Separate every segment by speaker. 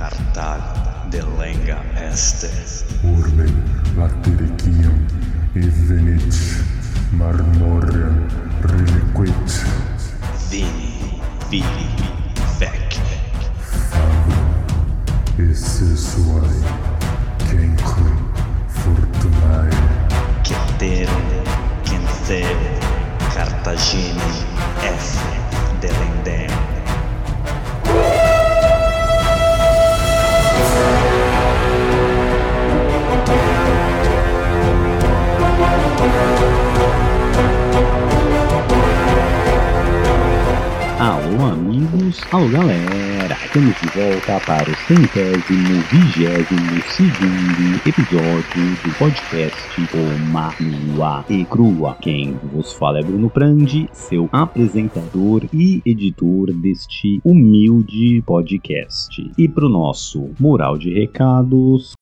Speaker 1: Cartag de lenga este.
Speaker 2: Urbe et evenit marmorem reliquit.
Speaker 1: Vini, vini, vec.
Speaker 2: Fabum esse suae cancri fortunae.
Speaker 1: Ceterum, cancero, Cartagine, F.
Speaker 3: alô, galera! Estamos de volta para o centésimo, vigésimo segundo episódio do podcast Uma Nua e Crua. Quem vos fala é Bruno Prandi, seu apresentador e editor deste humilde podcast. E pro nosso mural de recados,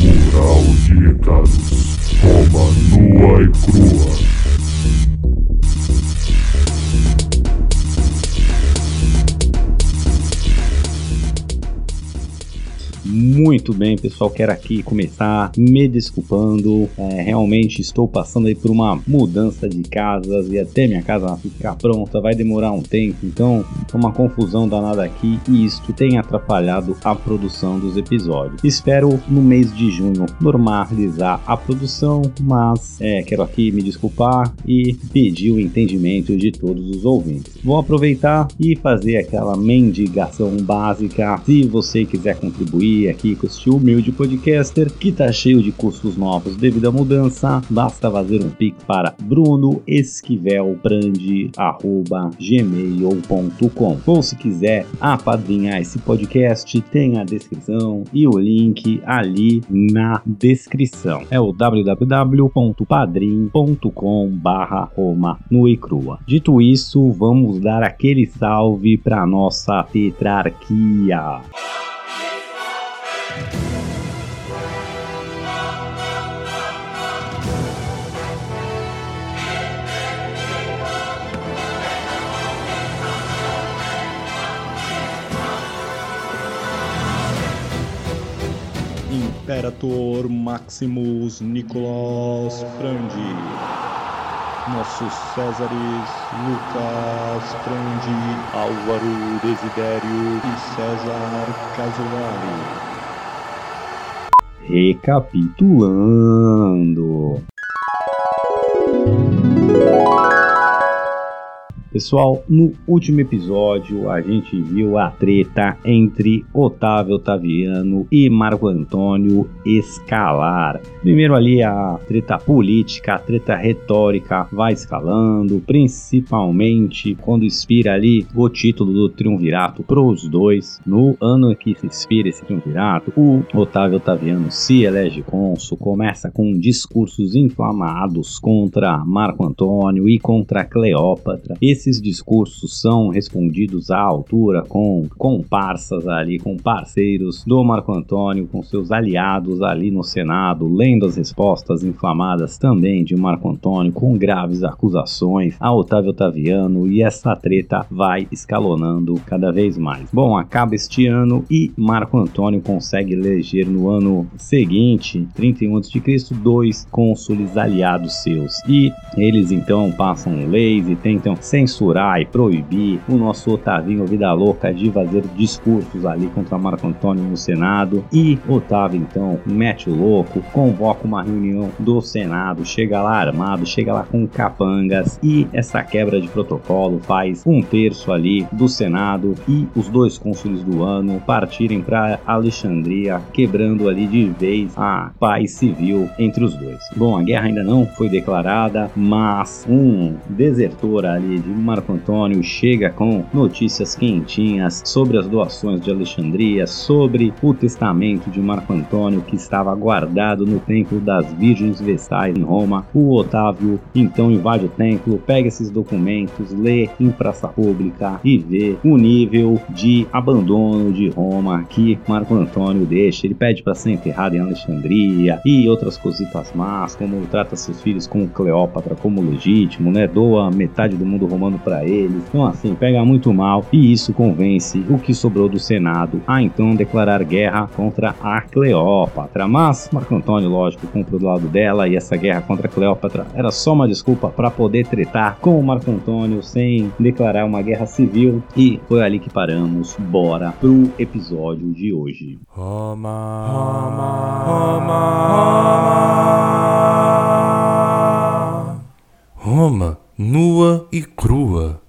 Speaker 2: Mural de recados Roma nua e crua
Speaker 3: Muito bem, pessoal. Quero aqui começar me desculpando. É, realmente estou passando aí por uma mudança de casas e até minha casa ficar pronta vai demorar um tempo. Então, uma confusão danada aqui e isto tem atrapalhado a produção dos episódios. Espero no mês de junho normalizar a produção, mas é, quero aqui me desculpar e pedir o entendimento de todos os ouvintes. Vou aproveitar e fazer aquela mendigação básica. Se você quiser contribuir aqui com este humilde podcaster que tá cheio de custos novos devido à mudança, basta fazer um pix para brunoesquivelbrand@gmail.com. Ou se quiser apadrinhar esse podcast, tem a descrição e o link ali na descrição. É o www.padrim.com/barra Roma no crua. Dito isso, vamos dar aquele salve para nossa tetrarquia.
Speaker 4: Imperator Maximus Nicolas Frandi. Nossos Césares Lucas Frandi, Álvaro Desidério e César Casolari.
Speaker 3: Recapitulando. Pessoal, no último episódio a gente viu a treta entre Otávio Otaviano e Marco Antônio escalar. Primeiro ali a treta política, a treta retórica vai escalando, principalmente quando expira ali o título do triunvirato para os dois. No ano que se expira esse triunvirato, o Otávio Otaviano se elege cônsul, começa com discursos inflamados contra Marco Antônio e contra Cleópatra. Esses discursos são respondidos à altura com comparsas ali, com parceiros do Marco Antônio, com seus aliados ali no Senado, lendo as respostas inflamadas também de Marco Antônio, com graves acusações a Otávio Otaviano, e essa treta vai escalonando cada vez mais. Bom, acaba este ano e Marco Antônio consegue eleger no ano seguinte, 31 a.C., dois cônsules aliados seus. E eles então passam leis e tentam censurar e proibir o nosso Otavinho Vida Louca de fazer discursos ali contra Marco Antônio no Senado. E Otávio então mete o louco, convoca uma reunião do Senado, chega lá armado, chega lá com capangas e essa quebra de protocolo faz um terço ali do Senado e os dois cônsules do ano partirem para Alexandria, quebrando ali de vez a paz civil entre os dois. Bom, a guerra ainda não foi declarada, mas um desertor ali de Marco Antônio chega com notícias quentinhas sobre as doações de Alexandria, sobre o testamento de Marco Antônio que estava guardado no templo das Virgens Vestais em Roma. O Otávio então invade o templo, pega esses documentos, lê em praça pública e vê o nível de abandono de Roma que Marco Antônio deixa. Ele pede para ser enterrado em Alexandria e outras cositas más, como trata seus filhos como Cleópatra como legítimo, né? Doa metade do mundo romano plano para eles. Então, assim, pega muito mal e isso convence o que sobrou do Senado a então declarar guerra contra a Cleópatra. Mas Marco Antônio, lógico, comprou do lado dela e essa guerra contra a Cleópatra era só uma desculpa para poder tretar com o Marco Antônio sem declarar uma guerra civil. E foi ali que paramos. Bora pro episódio de hoje.
Speaker 5: Roma, Roma, Roma, Roma. Roma, nua e crua.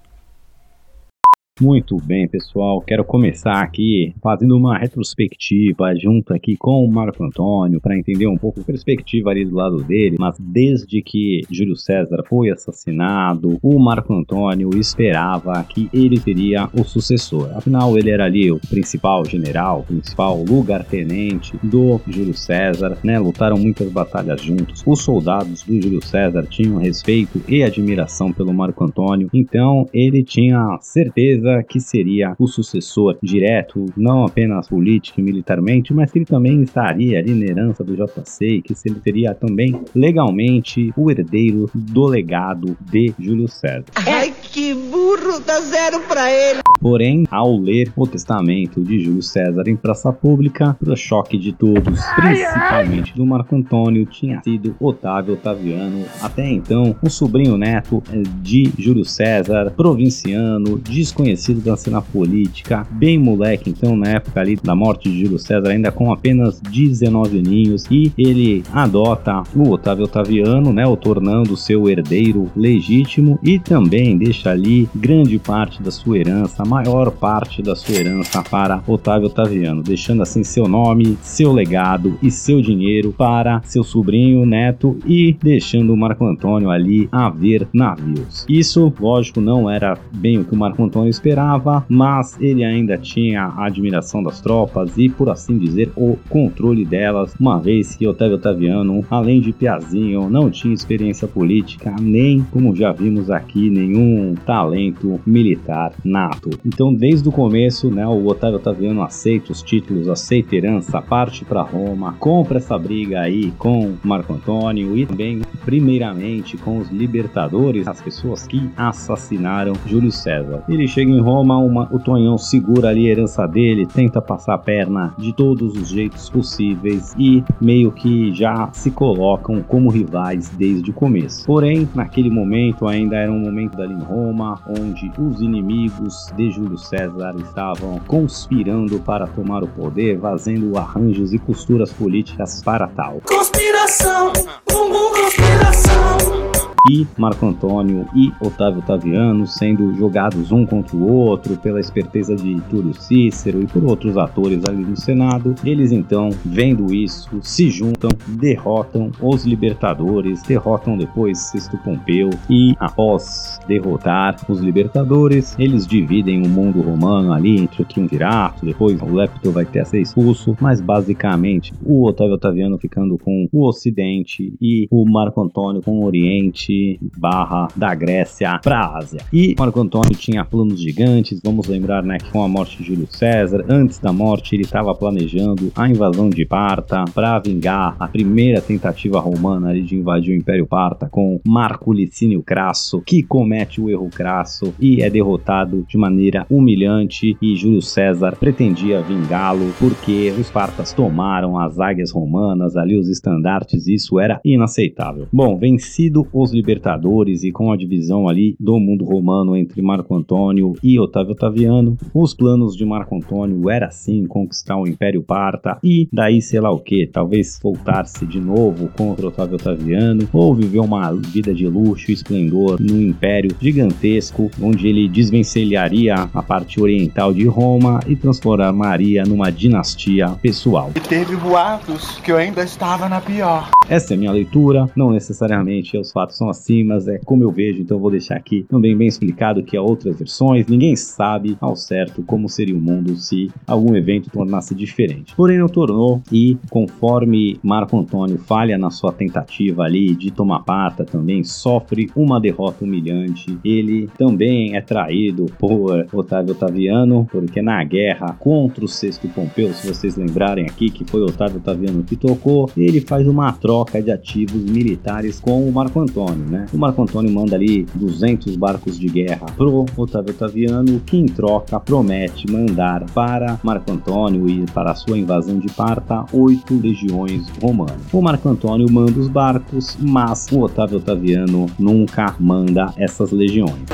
Speaker 3: Muito bem, pessoal. Quero começar aqui fazendo uma retrospectiva junto aqui com o Marco Antônio para entender um pouco a perspectiva ali do lado dele. Mas desde que Júlio César foi assassinado, o Marco Antônio esperava que ele seria o sucessor. Afinal, ele era ali o principal general, o principal lugar-tenente do Júlio César, né? Lutaram muitas batalhas juntos. Os soldados do Júlio César tinham respeito e admiração pelo Marco Antônio, então ele tinha certeza que seria o sucessor direto, não apenas político e militarmente, mas que ele também estaria ali na herança do JC que ele seria também legalmente o herdeiro do legado de Júlio César.
Speaker 6: Ai, que burro, dá zero pra ele.
Speaker 3: Porém, ao ler o testamento de Júlio César em praça pública, para choque de todos, principalmente do Marco Antônio, tinha sido Otávio Otaviano, até então um sobrinho neto eh, de Júlio César, provinciano, desconhecido da cena política, bem moleque, então na época ali da morte de Júlio César, ainda com apenas 19 aninhos, e ele adota o Otávio Otaviano, né, o tornando seu herdeiro legítimo e também deixa ali grande parte da sua herança, maior parte da sua herança para Otávio Otaviano, deixando assim seu nome, seu legado e seu dinheiro para seu sobrinho neto e deixando o Marco Antônio ali a ver navios. Isso, lógico, não era bem o que o Marco Antônio esperava, mas ele ainda tinha a admiração das tropas e, por assim dizer, o controle delas, uma vez que Otávio Otaviano, além de piazinho, não tinha experiência política, nem, como já vimos aqui, nenhum talento militar nato. Então, desde o começo, né, o Otávio Otaviano aceita os títulos, aceita a herança, parte para Roma, compra essa briga aí com Marco Antônio e também, primeiramente, com os libertadores, as pessoas que assassinaram Júlio César. Ele chega em Roma, uma, o Tonhão segura ali a herança dele, tenta passar a perna de todos os jeitos possíveis e meio que já se colocam como rivais desde o começo. Porém, naquele momento ainda era um momento ali em Roma, onde os inimigos de Júlio César estavam conspirando para tomar o poder, fazendo arranjos e costuras políticas para tal.
Speaker 5: Conspiração, bumbum conspiração.
Speaker 3: E Marco Antônio e Otávio Otaviano sendo jogados um contra o outro pela esperteza de Túlio Cícero e por outros atores ali no Senado. Eles então, vendo isso, se juntam, derrotam os libertadores, derrotam depois Sexto Pompeu e após derrotar os libertadores, eles dividem o mundo romano ali entre o triunvirato, depois o Lepto vai ter a ser expulso, mas basicamente o Otávio Otaviano ficando com o Ocidente e o Marco Antônio com o Oriente barra da Grécia para Ásia. E Marco Antônio tinha planos gigantes, vamos lembrar né, que com a morte de Júlio César, antes da morte ele estava planejando a invasão de Parta para vingar a primeira tentativa romana de invadir o Império Parta com Marco Licínio Crasso, que comete o erro crasso e é derrotado de maneira humilhante e Júlio César pretendia vingá-lo porque os partas tomaram as águias romanas ali os estandartes, isso era inaceitável. Bom, vencido os libertadores e com a divisão ali do mundo romano entre Marco Antônio e Otávio Otaviano, os planos de Marco Antônio era sim conquistar o Império Parta e daí sei lá o que, talvez voltar-se de novo contra Otávio Otaviano ou viver uma vida de luxo e esplendor no Império gigantesco onde ele desvencilharia a parte oriental de Roma e transformaria numa dinastia pessoal.
Speaker 7: E teve boatos que eu ainda estava na pior.
Speaker 3: Essa é a minha leitura, não necessariamente os fatos são assim, mas é como eu vejo, então vou deixar aqui também bem explicado que há outras versões, ninguém sabe ao certo como seria o mundo se algum evento tornasse diferente. Porém, não tornou, e conforme Marco Antônio falha na sua tentativa ali de tomar Parta, também sofre uma derrota humilhante. Ele também é traído por Otávio Otaviano, porque na guerra contra o Sexto Pompeu, se vocês lembrarem aqui que foi Otávio Otaviano que tocou, ele faz uma troca troca de ativos militares com o Marco Antônio, né? O Marco Antônio manda ali 200 barcos de guerra pro Otávio Otaviano, que em troca promete mandar para Marco Antônio e para sua invasão de Parta oito legiões romanas. O Marco Antônio manda os barcos, mas o Otávio Otaviano nunca manda essas legiões.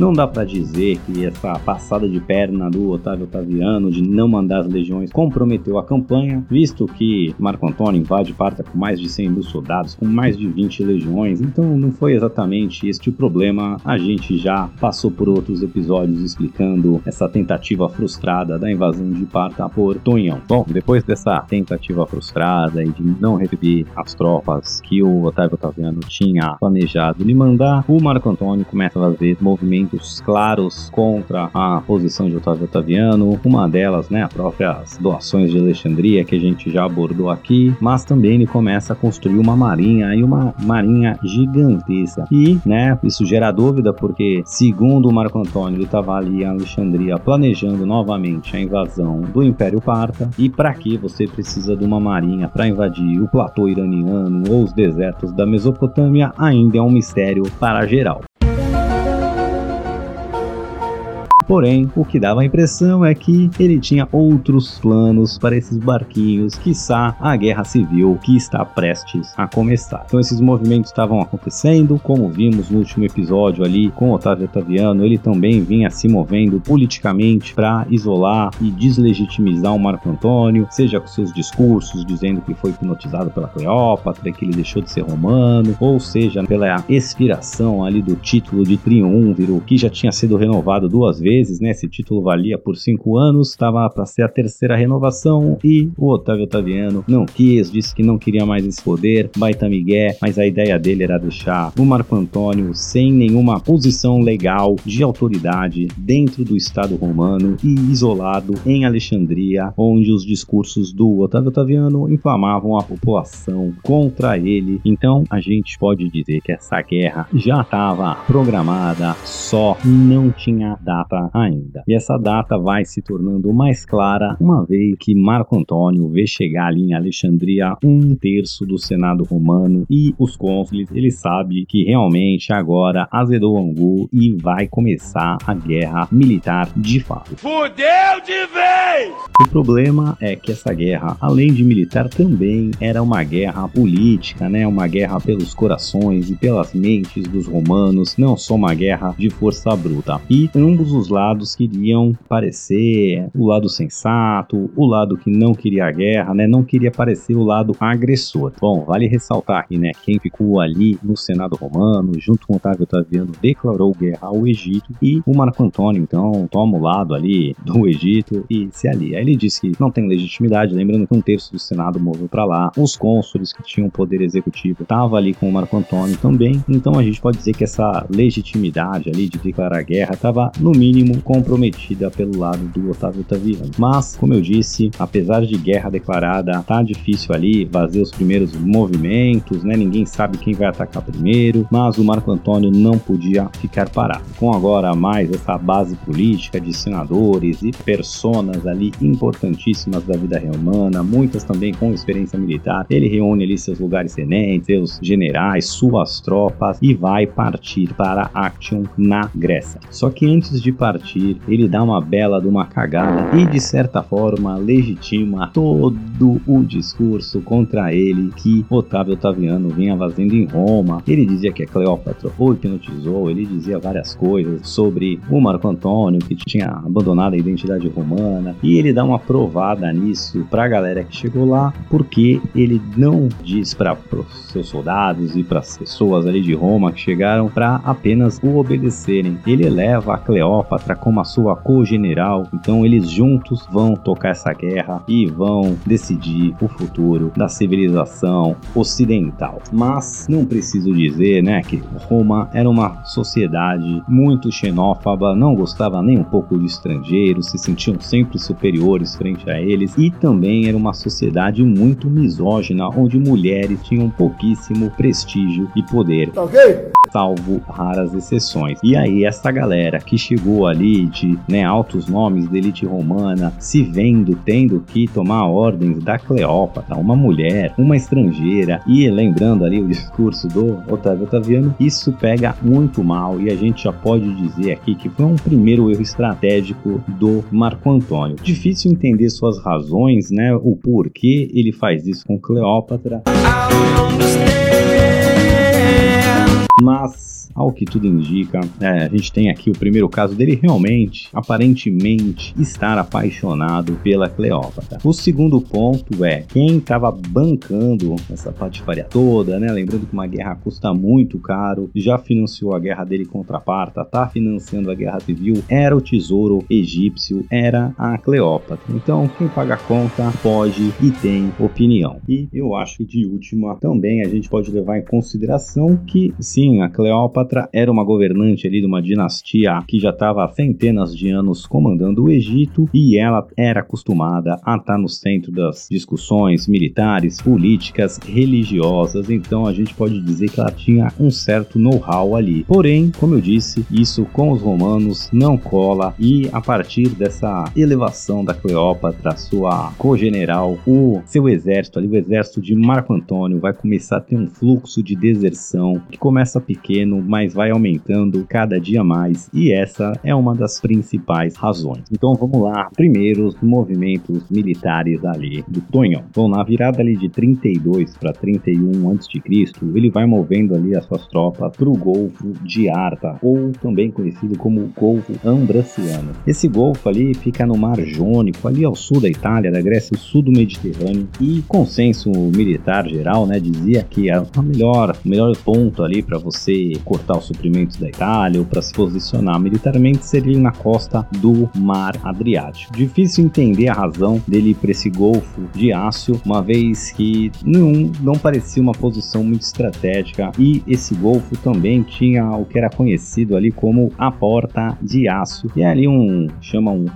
Speaker 3: Não dá para dizer que essa passada de perna do Otávio Otaviano de não mandar as legiões comprometeu a campanha, visto que Marco Antônio invade Parta com mais de 100 mil soldados, com mais de 20 legiões, então não foi exatamente este o problema. A gente já passou por outros episódios explicando essa tentativa frustrada da invasão de Parta por Tonhão. Bom, depois dessa tentativa frustrada e de não receber as tropas que o Otávio Otaviano tinha planejado lhe mandar, o Marco Antônio começa a fazer movimentos claros contra a posição de Otávio Otaviano, uma delas, né, as próprias doações de Alexandria que a gente já abordou aqui, mas também ele começa a construir uma marinha e uma marinha gigantesca. E, né, isso gera dúvida porque, segundo o Marco Antônio, ele estava ali em Alexandria planejando novamente a invasão do Império Parta. E para que você precisa de uma marinha para invadir o platô iraniano ou os desertos da Mesopotâmia ainda é um mistério para geral. Porém, o que dava a impressão é que ele tinha outros planos para esses barquinhos, quiçá a guerra civil que está prestes a começar. Então esses movimentos estavam acontecendo, como vimos no último episódio ali com Otávio Otaviano, ele também vinha se movendo politicamente para isolar e deslegitimizar o Marco Antônio, seja com seus discursos dizendo que foi hipnotizado pela Cleópatra, que ele deixou de ser romano, ou seja pela expiração ali do título de triunviro que já tinha sido renovado duas vezes né? Esse título valia por cinco anos, estava para ser a terceira renovação e o Otávio Otaviano não quis, disse que não queria mais esse poder, baita migué, mas a ideia dele era deixar o Marco Antônio sem nenhuma posição legal de autoridade dentro do Estado romano e isolado em Alexandria, onde os discursos do Otávio Otaviano inflamavam a população contra ele. Então a gente pode dizer que essa guerra já estava programada, só não tinha data ainda. E essa data vai se tornando mais clara uma vez que Marco Antônio vê chegar ali em Alexandria um terço do Senado romano e os cônsules, ele sabe que realmente agora azedou o angu e vai começar a guerra militar de fato.
Speaker 5: Fudeu de vez!
Speaker 3: O problema é que essa guerra, além de militar, também era uma guerra política, né? Uma guerra pelos corações e pelas mentes dos romanos, não só uma guerra de força bruta. E ambos os lados queriam parecer o lado sensato, o lado que não queria a guerra, né? Não queria parecer o lado agressor. Bom, vale ressaltar aqui, né? Quem ficou ali no Senado Romano, junto com Otávio Otaviano, declarou guerra ao Egito e o Marco Antônio, então, toma o lado ali do Egito e se alia. Aí ele disse que não tem legitimidade, lembrando que um terço do Senado moveu para lá, os cônsules que tinham poder executivo estavam ali com o Marco Antônio também, então a gente pode dizer que essa legitimidade ali de declarar guerra estava no mínimo mínimo comprometida pelo lado do Otávio Otaviano. Mas, como eu disse, apesar de guerra declarada, tá difícil ali fazer os primeiros movimentos, né? Ninguém sabe quem vai atacar primeiro, mas o Marco Antônio não podia ficar parado. Com agora mais essa base política de senadores e personas ali importantíssimas da vida romana, muitas também com experiência militar, ele reúne ali seus lugares tenentes, seus generais, suas tropas e vai partir para Action na Grécia. Só que antes de partir partir, ele dá uma bela de uma cagada e de certa forma legitima todo o discurso contra ele que Otávio Otaviano vinha fazendo em Roma. Ele dizia que a Cleópatra o hipnotizou, ele dizia várias coisas sobre o Marco Antônio que tinha abandonado a identidade romana e ele dá uma provada nisso pra galera que chegou lá, porque ele não diz para os seus soldados e para as pessoas ali de Roma que chegaram para apenas o obedecerem. Ele eleva a Cleópatra Cleópatra como a sua co-general. Então eles juntos vão tocar essa guerra e vão decidir o futuro da civilização ocidental. Mas não preciso dizer, né, que Roma era uma sociedade muito xenófoba, não gostava nem um pouco de estrangeiros, se sentiam sempre superiores frente a eles e também era uma sociedade muito misógina, onde mulheres tinham pouquíssimo prestígio e poder.
Speaker 7: Tá ok?
Speaker 3: Salvo raras exceções. E aí essa galera que chegou ali de né, altos nomes da elite romana, se vendo tendo que tomar ordens da Cleópatra, uma mulher, uma estrangeira, e lembrando ali o discurso do Otávio Otaviano, isso pega muito mal e a gente já pode dizer aqui que foi um primeiro erro estratégico do Marco Antônio. Difícil entender suas razões, né, o porquê ele faz isso com Cleópatra. Mas ao que tudo indica, é, a gente tem aqui o primeiro caso dele realmente, aparentemente, estar apaixonado pela Cleópatra. O segundo ponto é quem estava bancando essa patifaria toda, né? Lembrando que uma guerra custa muito caro, já financiou a guerra dele contra a Parta, tá financiando a guerra civil, era o tesouro egípcio, era a Cleópatra. Então, quem paga a conta pode e tem opinião. E eu acho que de última também a gente pode levar em consideração que sim, a Cleópatra Cleópatra era uma governante ali de uma dinastia que já estava há centenas de anos comandando o Egito e ela era acostumada a estar no centro das discussões militares, políticas, religiosas. Então a gente pode dizer que ela tinha um certo know-how ali. Porém, como eu disse, isso com os romanos não cola e a partir dessa elevação da Cleópatra, sua co-general, o seu exército ali, o exército de Marco Antônio vai começar a ter um fluxo de deserção que começa pequeno, mas vai aumentando cada dia mais, e essa é uma das principais razões. Então vamos lá, primeiros movimentos militares ali do Tonhão. Bom, na virada ali de 32 para 31 a.C., ele vai movendo ali as suas tropas para o Golfo de Arta, ou também conhecido como Golfo Ambraciano. Esse golfo ali fica no Mar Jônico, ali ao sul da Itália, da Grécia, sul do Mediterrâneo, e consenso militar geral, né, dizia que a melhor, o melhor ponto ali para você cortar os suprimentos da Itália ou para se posicionar militarmente seria na costa do Mar Adriático. Difícil entender a razão dele ir para esse Golfo de Ácio, uma vez que não, não parecia uma posição muito estratégica e esse Golfo também tinha o que era conhecido ali como a Porta de Ácio. E é ali um, chama um,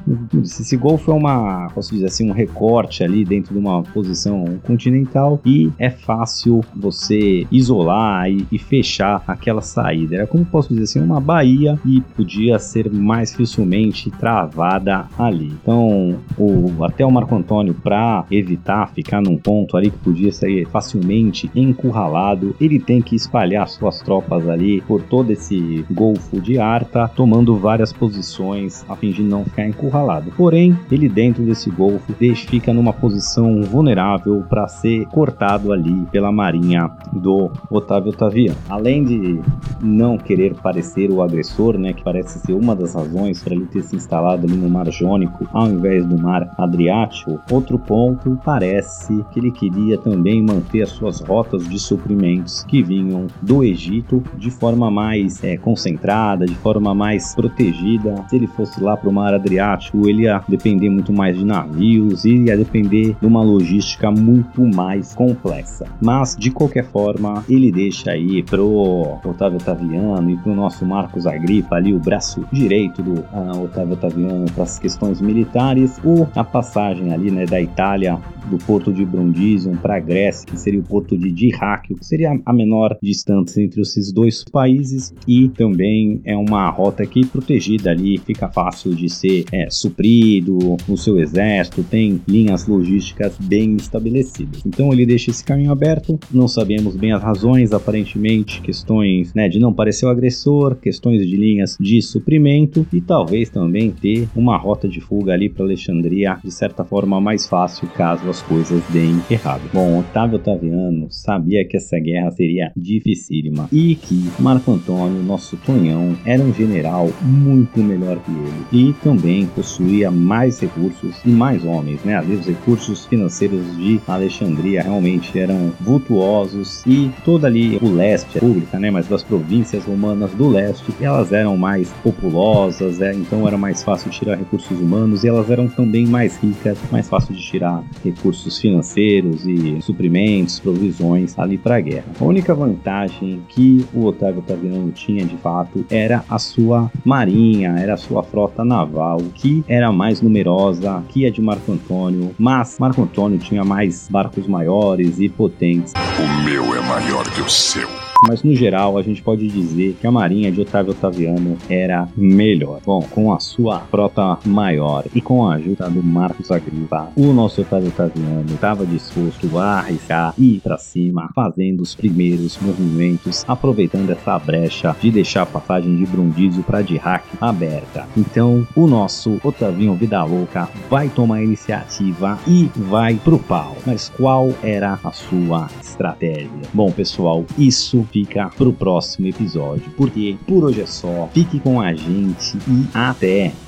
Speaker 3: esse Golfo é uma, posso dizer assim, um recorte ali dentro de uma posição continental e é fácil você isolar e, e fechar aquela saída. Era como posso dizer assim, uma baía e podia ser mais facilmente travada ali. Então, o, até o Marco Antônio, para evitar ficar num ponto ali que podia ser facilmente encurralado, ele tem que espalhar suas tropas ali por todo esse golfo de Arta, tomando várias posições a fim de não ficar encurralado. Porém, ele dentro desse golfo fica numa posição vulnerável para ser cortado ali pela marinha do Otávio Otaviano. Além de não querer parecer o agressor, né, que parece ser uma das razões para ele ter se instalado ali no Mar Jônico ao invés do Mar Adriático. Outro ponto, parece que ele queria também manter as suas rotas de suprimentos que vinham do Egito de forma mais é, concentrada, de forma mais protegida. Se ele fosse lá para o Mar Adriático, ele ia depender muito mais de navios e ia depender de uma logística muito mais complexa. Mas de qualquer forma, ele deixa aí pro Otávio Otaviano e o nosso Marcos Agripa, ali o braço direito do uh, Otávio Otaviano para as questões militares, ou a passagem ali né, da Itália, do porto de Brundisium para a Grécia, que seria o porto de Dirráquio, que seria a menor distância entre esses dois países, e também é uma rota que protegida ali, fica fácil de ser é, suprido no seu exército, tem linhas logísticas bem estabelecidas. Então ele deixa esse caminho aberto, não sabemos bem as razões, aparentemente questões né, de não parecer o agressor, questões de linhas de suprimento e talvez também ter uma rota de fuga ali para Alexandria de certa forma mais fácil caso as coisas deem errado. Bom, Otávio Otaviano sabia que essa guerra seria dificílima e que Marco Antônio, nosso Tonhão, era um general muito melhor que ele e também possuía mais recursos e mais homens, né? Ali os recursos financeiros de Alexandria realmente eram vultuosos e toda ali o leste, a né? Mas das províncias romanas do leste, elas eram mais populosas, é, então era mais fácil tirar recursos humanos e elas eram também mais ricas, mais fácil de tirar recursos financeiros e suprimentos, provisões ali para a guerra. A única vantagem que o Otávio Otaviano tinha de fato era a sua marinha, era a sua frota naval, que era mais numerosa que a de Marco Antônio, mas Marco Antônio tinha mais barcos maiores e potentes.
Speaker 2: O meu é maior que o seu.
Speaker 3: Mas no geral, a gente pode dizer que a marinha de Otávio Otaviano era melhor. Bom, com a sua frota maior e com a ajuda do Marcos Agripa, o nosso Otávio Otaviano estava disposto a arriscar e ir para cima, fazendo os primeiros movimentos, aproveitando essa brecha de deixar a passagem de Brundizio para Dirac aberta. Então, o nosso Otavinho Vida Louca vai tomar a iniciativa e vai pro pau. Mas qual era a sua estratégia? Bom, pessoal, isso fica pro próximo episódio, porque por hoje é só. Fique com a gente e até!